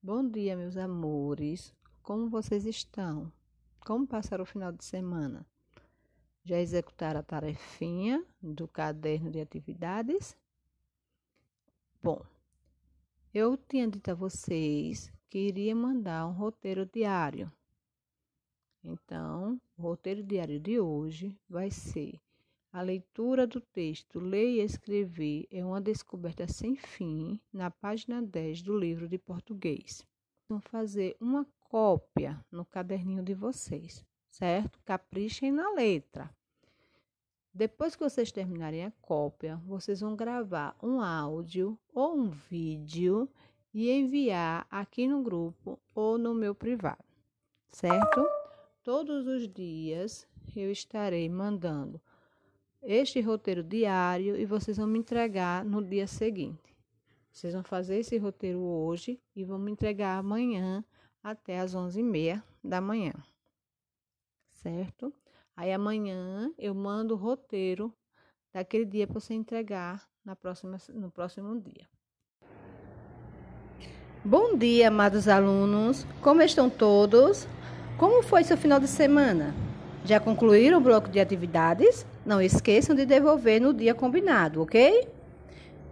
Bom dia, meus amores. Como vocês estão? Como passaram o final de semana? Já executaram a tarefinha do caderno de atividades? Bom, eu tinha dito a vocês que iria mandar um roteiro diário. Então, o roteiro diário de hoje vai ser a leitura do texto Ler e Escrever é uma descoberta sem fim na página 10 do livro de português. Vão fazer uma cópia no caderninho de vocês, certo? Caprichem na letra. Depois que vocês terminarem a cópia, vocês vão gravar um áudio ou um vídeo e enviar aqui no grupo ou no meu privado, certo? Todos os dias eu estarei mandando este roteiro diário e vocês vão me entregar no dia seguinte. Vocês vão fazer esse roteiro hoje e vão me entregar amanhã até as 11h30 da manhã. Certo? Aí amanhã eu mando o roteiro daquele dia para você entregar na próxima, no próximo dia. Bom dia, amados alunos. Como estão todos? Como foi seu final de semana? Já concluíram o bloco de atividades? Não esqueçam de devolver no dia combinado, ok?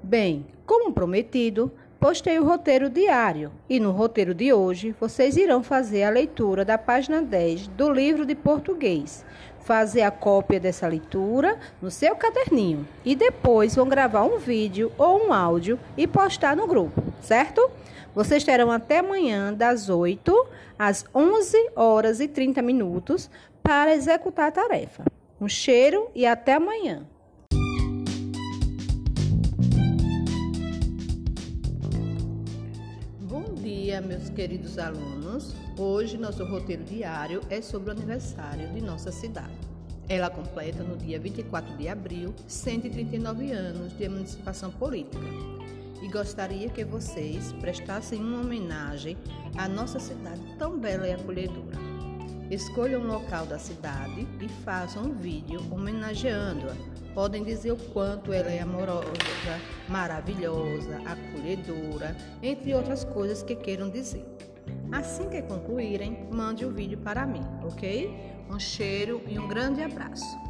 Bem, como prometido, postei o roteiro diário e no roteiro de hoje vocês irão fazer a leitura da página 10 do livro de português. Fazer a cópia dessa leitura no seu caderninho e depois vão gravar um vídeo ou um áudio e postar no grupo, certo? Vocês terão até amanhã das 8 às 11 horas e 30 minutos para executar a tarefa. Um cheiro e até amanhã. Bom dia, meus queridos alunos. Hoje nosso roteiro diário é sobre o aniversário de nossa cidade. Ela completa no dia 24 de abril 139 anos de emancipação política. E gostaria que vocês prestassem uma homenagem à nossa cidade tão bela e acolhedora. Escolham um local da cidade e façam um vídeo homenageando-a. Podem dizer o quanto ela é amorosa, maravilhosa, acolhedora, entre outras coisas que queiram dizer. Assim que concluírem, mande o vídeo para mim, ok? Um cheiro e um grande abraço.